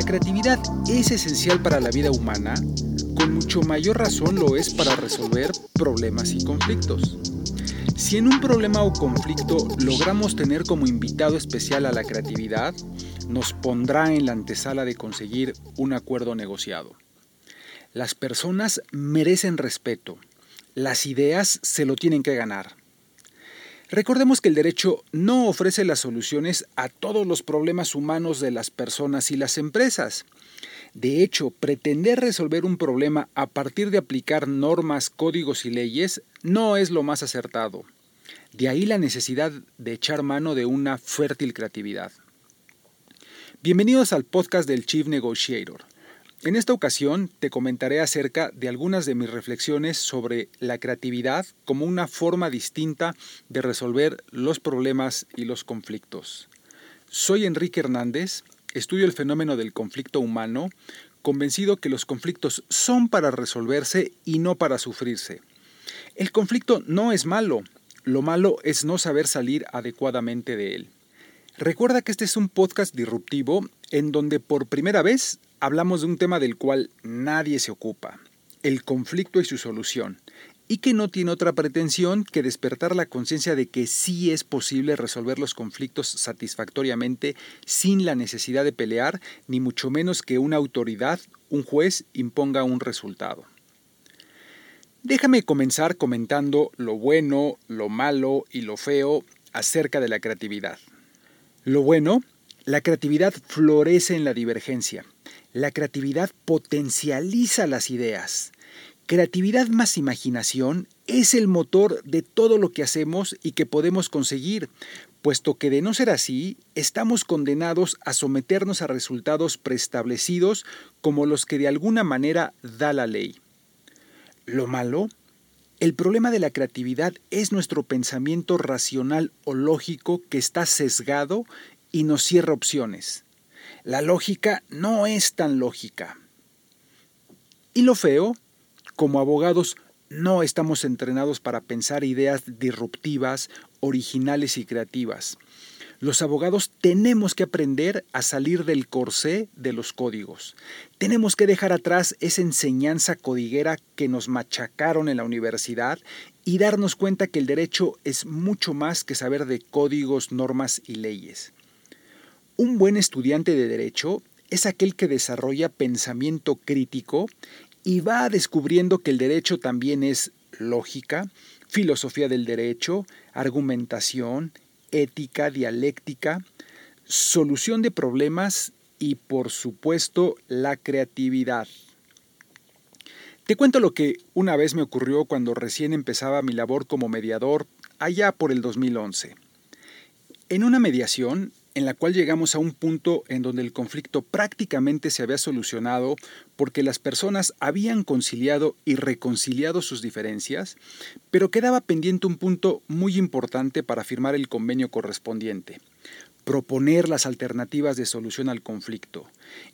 la creatividad es esencial para la vida humana, con mucho mayor razón lo es para resolver problemas y conflictos. Si en un problema o conflicto logramos tener como invitado especial a la creatividad, nos pondrá en la antesala de conseguir un acuerdo negociado. Las personas merecen respeto, las ideas se lo tienen que ganar. Recordemos que el derecho no ofrece las soluciones a todos los problemas humanos de las personas y las empresas. De hecho, pretender resolver un problema a partir de aplicar normas, códigos y leyes no es lo más acertado. De ahí la necesidad de echar mano de una fértil creatividad. Bienvenidos al podcast del Chief Negotiator. En esta ocasión te comentaré acerca de algunas de mis reflexiones sobre la creatividad como una forma distinta de resolver los problemas y los conflictos. Soy Enrique Hernández, estudio el fenómeno del conflicto humano, convencido que los conflictos son para resolverse y no para sufrirse. El conflicto no es malo, lo malo es no saber salir adecuadamente de él. Recuerda que este es un podcast disruptivo en donde por primera vez hablamos de un tema del cual nadie se ocupa, el conflicto y su solución, y que no tiene otra pretensión que despertar la conciencia de que sí es posible resolver los conflictos satisfactoriamente sin la necesidad de pelear, ni mucho menos que una autoridad, un juez, imponga un resultado. Déjame comenzar comentando lo bueno, lo malo y lo feo acerca de la creatividad. Lo bueno, la creatividad florece en la divergencia. La creatividad potencializa las ideas. Creatividad más imaginación es el motor de todo lo que hacemos y que podemos conseguir, puesto que de no ser así, estamos condenados a someternos a resultados preestablecidos como los que de alguna manera da la ley. Lo malo, el problema de la creatividad es nuestro pensamiento racional o lógico que está sesgado y nos cierra opciones. La lógica no es tan lógica. Y lo feo, como abogados no estamos entrenados para pensar ideas disruptivas, originales y creativas. Los abogados tenemos que aprender a salir del corsé de los códigos. Tenemos que dejar atrás esa enseñanza codiguera que nos machacaron en la universidad y darnos cuenta que el derecho es mucho más que saber de códigos, normas y leyes. Un buen estudiante de derecho es aquel que desarrolla pensamiento crítico y va descubriendo que el derecho también es lógica, filosofía del derecho, argumentación, ética, dialéctica, solución de problemas y por supuesto la creatividad. Te cuento lo que una vez me ocurrió cuando recién empezaba mi labor como mediador allá por el 2011. En una mediación en la cual llegamos a un punto en donde el conflicto prácticamente se había solucionado porque las personas habían conciliado y reconciliado sus diferencias, pero quedaba pendiente un punto muy importante para firmar el convenio correspondiente, proponer las alternativas de solución al conflicto.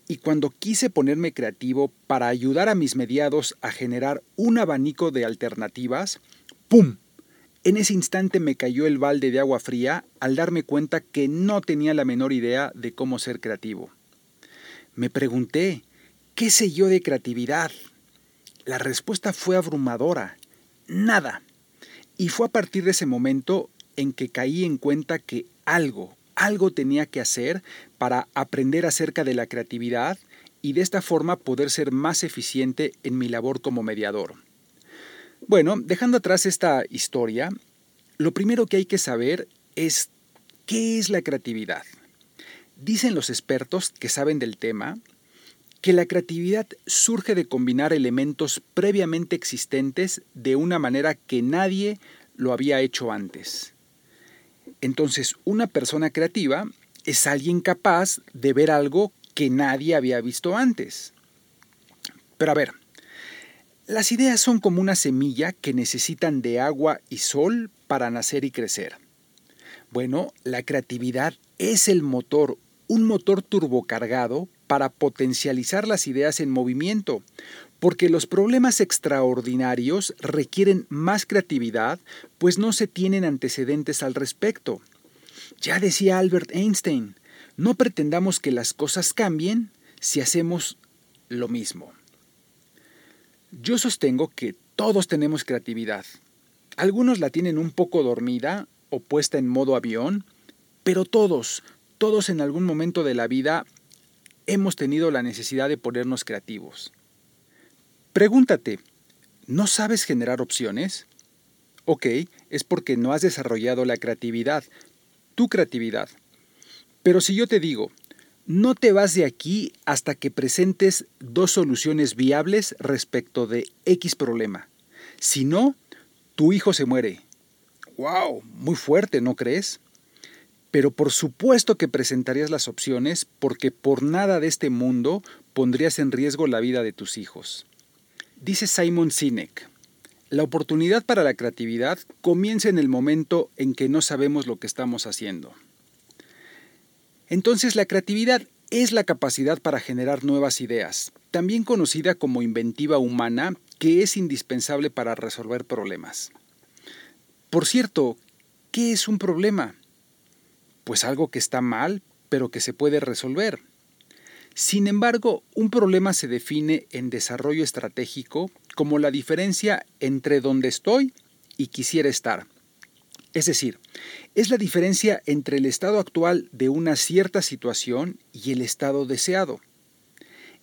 Y cuando quise ponerme creativo para ayudar a mis mediados a generar un abanico de alternativas, ¡pum! En ese instante me cayó el balde de agua fría al darme cuenta que no tenía la menor idea de cómo ser creativo. Me pregunté, ¿qué sé yo de creatividad? La respuesta fue abrumadora, nada. Y fue a partir de ese momento en que caí en cuenta que algo, algo tenía que hacer para aprender acerca de la creatividad y de esta forma poder ser más eficiente en mi labor como mediador. Bueno, dejando atrás esta historia, lo primero que hay que saber es qué es la creatividad. Dicen los expertos que saben del tema que la creatividad surge de combinar elementos previamente existentes de una manera que nadie lo había hecho antes. Entonces, una persona creativa es alguien capaz de ver algo que nadie había visto antes. Pero a ver, las ideas son como una semilla que necesitan de agua y sol para nacer y crecer. Bueno, la creatividad es el motor, un motor turbocargado para potencializar las ideas en movimiento, porque los problemas extraordinarios requieren más creatividad, pues no se tienen antecedentes al respecto. Ya decía Albert Einstein, no pretendamos que las cosas cambien, si hacemos lo mismo? Yo sostengo que todos tenemos creatividad. Algunos la tienen un poco dormida o puesta en modo avión, pero todos, todos en algún momento de la vida hemos tenido la necesidad de ponernos creativos. Pregúntate, ¿no sabes generar opciones? Ok, es porque no has desarrollado la creatividad, tu creatividad. Pero si yo te digo, no te vas de aquí hasta que presentes dos soluciones viables respecto de X problema. Si no, tu hijo se muere. ¡Wow! Muy fuerte, ¿no crees? Pero por supuesto que presentarías las opciones porque por nada de este mundo pondrías en riesgo la vida de tus hijos. Dice Simon Sinek, la oportunidad para la creatividad comienza en el momento en que no sabemos lo que estamos haciendo. Entonces la creatividad es la capacidad para generar nuevas ideas, también conocida como inventiva humana, que es indispensable para resolver problemas. Por cierto, ¿qué es un problema? Pues algo que está mal, pero que se puede resolver. Sin embargo, un problema se define en desarrollo estratégico como la diferencia entre donde estoy y quisiera estar. Es decir, es la diferencia entre el estado actual de una cierta situación y el estado deseado.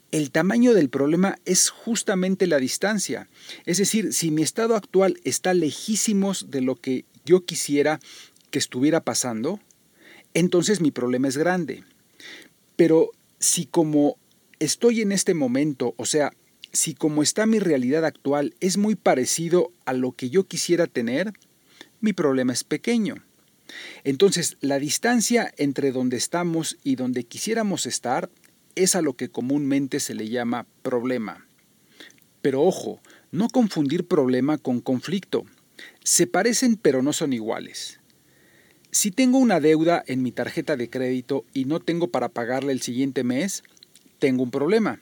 El tamaño del problema es justamente la distancia. Es decir, si mi estado actual está lejísimos de lo que yo quisiera que estuviera pasando, entonces mi problema es grande. Pero si como estoy en este momento, o sea, si como está mi realidad actual es muy parecido a lo que yo quisiera tener, mi problema es pequeño. Entonces, la distancia entre donde estamos y donde quisiéramos estar es a lo que comúnmente se le llama problema. Pero ojo, no confundir problema con conflicto. Se parecen pero no son iguales. Si tengo una deuda en mi tarjeta de crédito y no tengo para pagarle el siguiente mes, tengo un problema.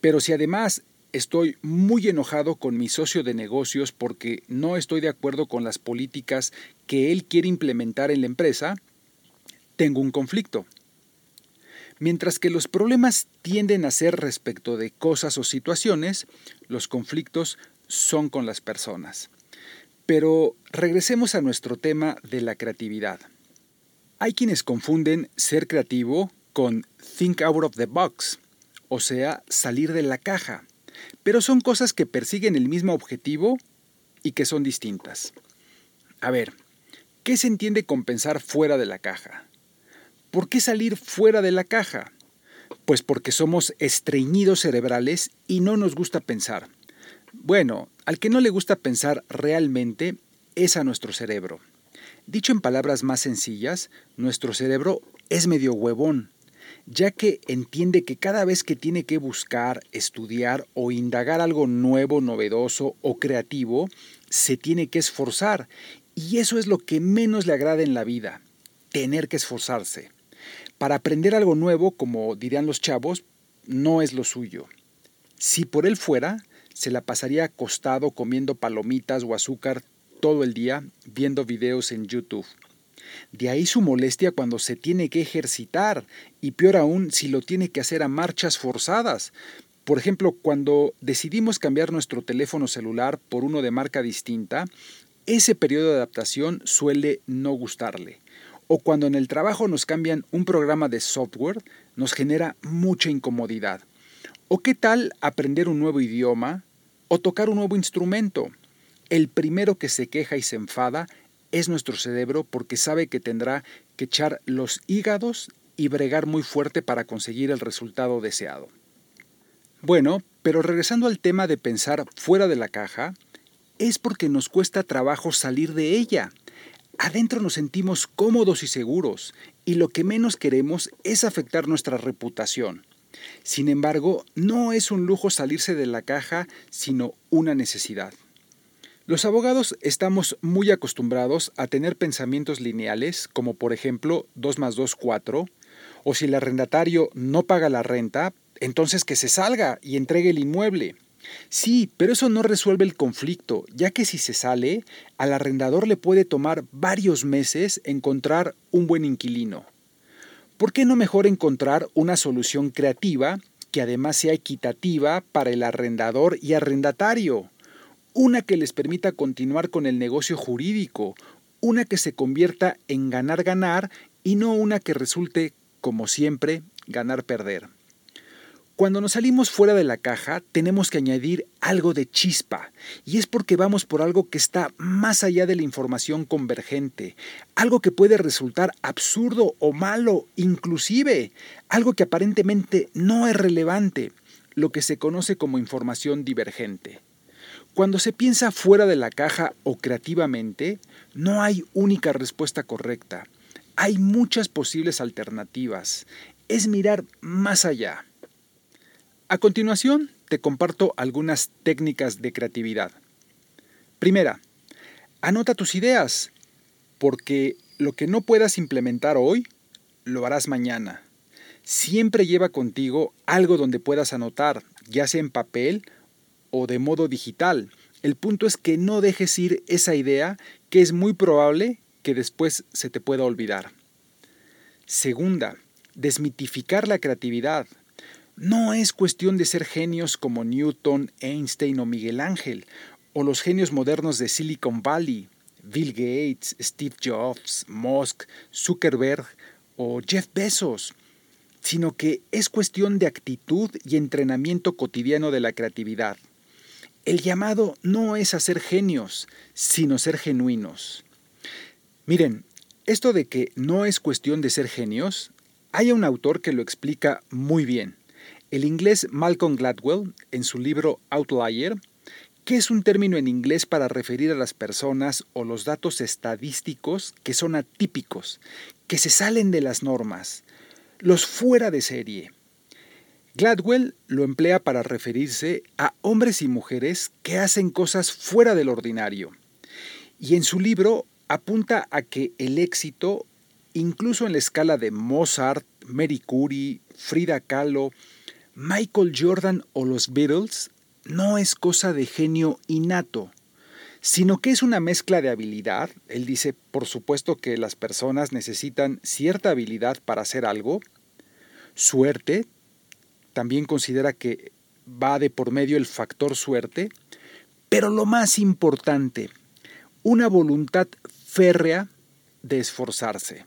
Pero si además estoy muy enojado con mi socio de negocios porque no estoy de acuerdo con las políticas que él quiere implementar en la empresa, tengo un conflicto. Mientras que los problemas tienden a ser respecto de cosas o situaciones, los conflictos son con las personas. Pero regresemos a nuestro tema de la creatividad. Hay quienes confunden ser creativo con think out of the box, o sea, salir de la caja pero son cosas que persiguen el mismo objetivo y que son distintas. A ver, ¿qué se entiende con pensar fuera de la caja? ¿Por qué salir fuera de la caja? Pues porque somos estreñidos cerebrales y no nos gusta pensar. Bueno, al que no le gusta pensar realmente es a nuestro cerebro. Dicho en palabras más sencillas, nuestro cerebro es medio huevón ya que entiende que cada vez que tiene que buscar, estudiar o indagar algo nuevo, novedoso o creativo, se tiene que esforzar. Y eso es lo que menos le agrada en la vida, tener que esforzarse. Para aprender algo nuevo, como dirían los chavos, no es lo suyo. Si por él fuera, se la pasaría acostado comiendo palomitas o azúcar todo el día viendo videos en YouTube. De ahí su molestia cuando se tiene que ejercitar y peor aún si lo tiene que hacer a marchas forzadas. Por ejemplo, cuando decidimos cambiar nuestro teléfono celular por uno de marca distinta, ese periodo de adaptación suele no gustarle. O cuando en el trabajo nos cambian un programa de software, nos genera mucha incomodidad. ¿O qué tal aprender un nuevo idioma o tocar un nuevo instrumento? El primero que se queja y se enfada es nuestro cerebro porque sabe que tendrá que echar los hígados y bregar muy fuerte para conseguir el resultado deseado. Bueno, pero regresando al tema de pensar fuera de la caja, es porque nos cuesta trabajo salir de ella. Adentro nos sentimos cómodos y seguros, y lo que menos queremos es afectar nuestra reputación. Sin embargo, no es un lujo salirse de la caja, sino una necesidad. Los abogados estamos muy acostumbrados a tener pensamientos lineales, como por ejemplo 2 más 2, 4, o si el arrendatario no paga la renta, entonces que se salga y entregue el inmueble. Sí, pero eso no resuelve el conflicto, ya que si se sale, al arrendador le puede tomar varios meses encontrar un buen inquilino. ¿Por qué no mejor encontrar una solución creativa que además sea equitativa para el arrendador y arrendatario, una que les permita continuar con el negocio jurídico, una que se convierta en ganar-ganar y no una que resulte, como siempre, ganar-perder. Cuando nos salimos fuera de la caja, tenemos que añadir algo de chispa, y es porque vamos por algo que está más allá de la información convergente, algo que puede resultar absurdo o malo, inclusive, algo que aparentemente no es relevante, lo que se conoce como información divergente. Cuando se piensa fuera de la caja o creativamente, no hay única respuesta correcta. Hay muchas posibles alternativas. Es mirar más allá. A continuación, te comparto algunas técnicas de creatividad. Primera, anota tus ideas, porque lo que no puedas implementar hoy, lo harás mañana. Siempre lleva contigo algo donde puedas anotar, ya sea en papel o de modo digital. El punto es que no dejes ir esa idea que es muy probable que después se te pueda olvidar. Segunda, desmitificar la creatividad. No es cuestión de ser genios como Newton, Einstein o Miguel Ángel, o los genios modernos de Silicon Valley, Bill Gates, Steve Jobs, Musk, Zuckerberg o Jeff Bezos, sino que es cuestión de actitud y entrenamiento cotidiano de la creatividad. El llamado no es a ser genios, sino ser genuinos. Miren, esto de que no es cuestión de ser genios, hay un autor que lo explica muy bien. El inglés Malcolm Gladwell, en su libro Outlier, que es un término en inglés para referir a las personas o los datos estadísticos que son atípicos, que se salen de las normas, los fuera de serie. Gladwell lo emplea para referirse a hombres y mujeres que hacen cosas fuera del ordinario. Y en su libro apunta a que el éxito, incluso en la escala de Mozart, Mary Curie, Frida Kahlo, Michael Jordan o los Beatles no es cosa de genio innato, sino que es una mezcla de habilidad. Él dice, por supuesto, que las personas necesitan cierta habilidad para hacer algo, suerte, también considera que va de por medio el factor suerte, pero lo más importante, una voluntad férrea de esforzarse.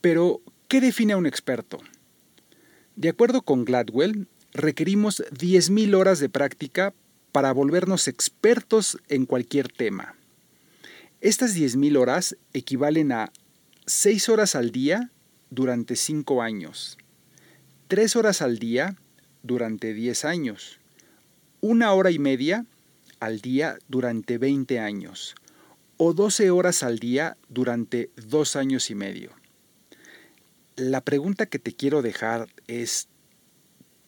Pero, ¿qué define a un experto? De acuerdo con Gladwell, requerimos 10.000 horas de práctica para volvernos expertos en cualquier tema. Estas 10.000 horas equivalen a 6 horas al día durante 5 años, 3 horas al día durante 10 años, una hora y media al día durante 20 años o 12 horas al día durante 2 años y medio. La pregunta que te quiero dejar es,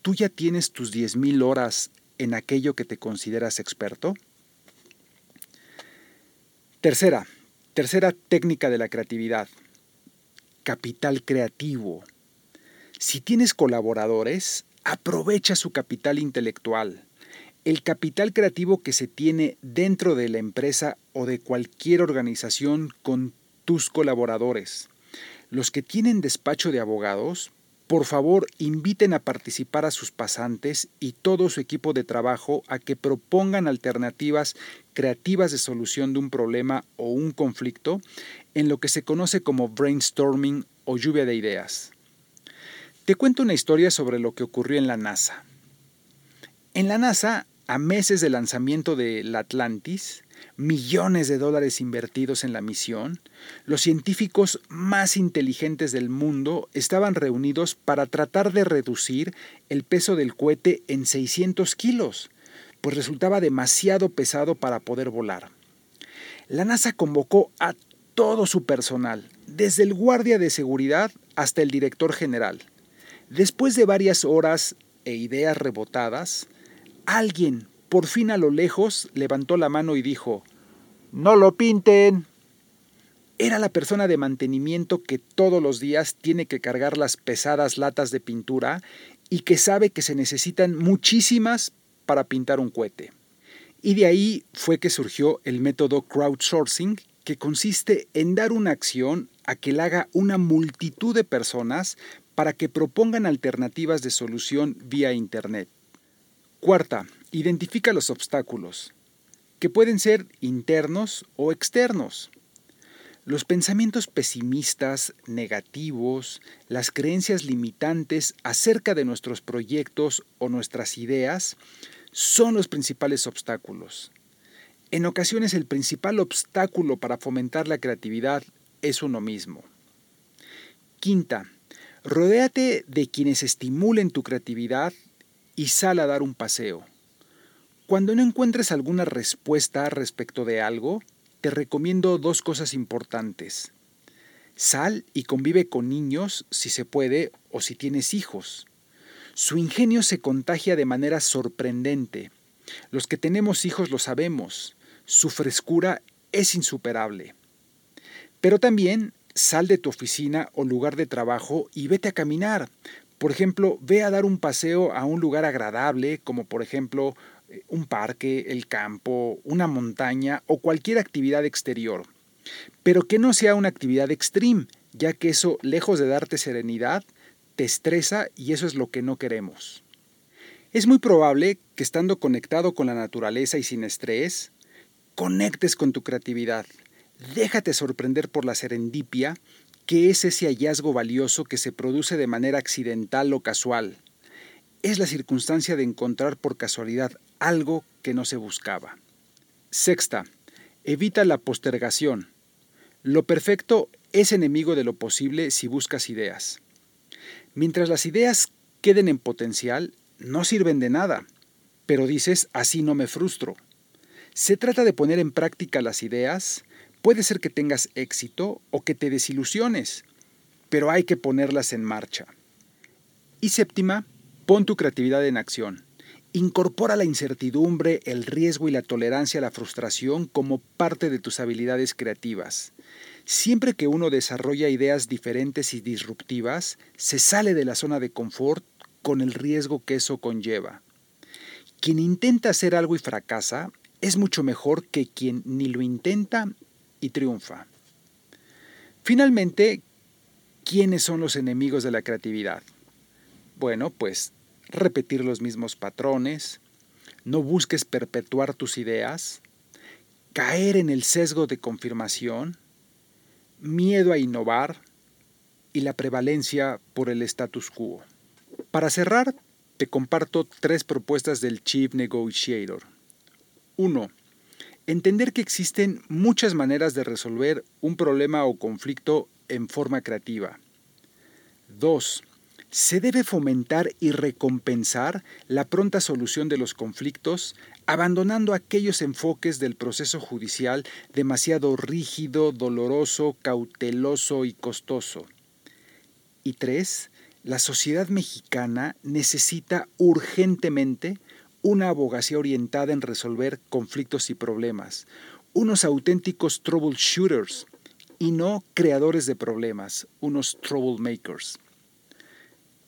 ¿tú ya tienes tus 10.000 horas en aquello que te consideras experto? Tercera, tercera técnica de la creatividad, capital creativo. Si tienes colaboradores, aprovecha su capital intelectual. El capital creativo que se tiene dentro de la empresa o de cualquier organización con tus colaboradores. Los que tienen despacho de abogados, por favor inviten a participar a sus pasantes y todo su equipo de trabajo a que propongan alternativas creativas de solución de un problema o un conflicto en lo que se conoce como brainstorming o lluvia de ideas. Te cuento una historia sobre lo que ocurrió en la NASA. En la NASA, a meses del lanzamiento del Atlantis, millones de dólares invertidos en la misión, los científicos más inteligentes del mundo estaban reunidos para tratar de reducir el peso del cohete en 600 kilos, pues resultaba demasiado pesado para poder volar. La NASA convocó a todo su personal, desde el guardia de seguridad hasta el director general. Después de varias horas e ideas rebotadas, alguien por fin a lo lejos levantó la mano y dijo, No lo pinten. Era la persona de mantenimiento que todos los días tiene que cargar las pesadas latas de pintura y que sabe que se necesitan muchísimas para pintar un cohete. Y de ahí fue que surgió el método crowdsourcing, que consiste en dar una acción a que la haga una multitud de personas para que propongan alternativas de solución vía Internet. Cuarta, identifica los obstáculos, que pueden ser internos o externos. Los pensamientos pesimistas, negativos, las creencias limitantes acerca de nuestros proyectos o nuestras ideas son los principales obstáculos. En ocasiones el principal obstáculo para fomentar la creatividad es uno mismo. Quinta, rodéate de quienes estimulen tu creatividad y sal a dar un paseo. Cuando no encuentres alguna respuesta respecto de algo, te recomiendo dos cosas importantes. Sal y convive con niños si se puede o si tienes hijos. Su ingenio se contagia de manera sorprendente. Los que tenemos hijos lo sabemos. Su frescura es insuperable. Pero también sal de tu oficina o lugar de trabajo y vete a caminar. Por ejemplo, ve a dar un paseo a un lugar agradable, como por ejemplo eh, un parque, el campo, una montaña o cualquier actividad exterior. Pero que no sea una actividad extreme, ya que eso, lejos de darte serenidad, te estresa y eso es lo que no queremos. Es muy probable que estando conectado con la naturaleza y sin estrés, conectes con tu creatividad. Déjate sorprender por la serendipia, que es ese hallazgo valioso que se produce de manera accidental o casual. Es la circunstancia de encontrar por casualidad algo que no se buscaba. Sexta, evita la postergación. Lo perfecto es enemigo de lo posible si buscas ideas. Mientras las ideas queden en potencial, no sirven de nada, pero dices, así no me frustro. Se trata de poner en práctica las ideas, puede ser que tengas éxito o que te desilusiones, pero hay que ponerlas en marcha. Y séptima, pon tu creatividad en acción. Incorpora la incertidumbre, el riesgo y la tolerancia a la frustración como parte de tus habilidades creativas. Siempre que uno desarrolla ideas diferentes y disruptivas, se sale de la zona de confort con el riesgo que eso conlleva. Quien intenta hacer algo y fracasa es mucho mejor que quien ni lo intenta triunfa. Finalmente, ¿quiénes son los enemigos de la creatividad? Bueno, pues repetir los mismos patrones, no busques perpetuar tus ideas, caer en el sesgo de confirmación, miedo a innovar y la prevalencia por el status quo. Para cerrar, te comparto tres propuestas del Chief Negotiator. 1. Entender que existen muchas maneras de resolver un problema o conflicto en forma creativa. 2 se debe fomentar y recompensar la pronta solución de los conflictos, abandonando aquellos enfoques del proceso judicial demasiado rígido, doloroso, cauteloso y costoso. Y tres, la sociedad mexicana necesita urgentemente una abogacía orientada en resolver conflictos y problemas, unos auténticos troubleshooters y no creadores de problemas, unos troublemakers.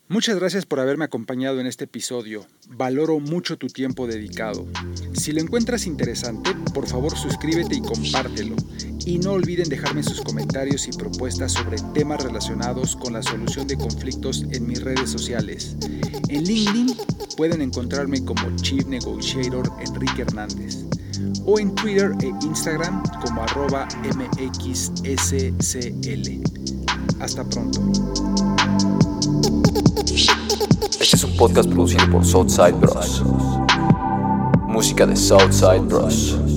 Muchas gracias por haberme acompañado en este episodio. Valoro mucho tu tiempo dedicado. Si lo encuentras interesante, por favor suscríbete y compártelo. Y no olviden dejarme sus comentarios y propuestas sobre temas relacionados con la solución de conflictos en mis redes sociales. En LinkedIn pueden encontrarme como Chief Negotiator Enrique Hernández o en Twitter e Instagram como arroba mxscl. Hasta pronto. Este es un podcast producido por Southside Bros. Música de Southside Bros.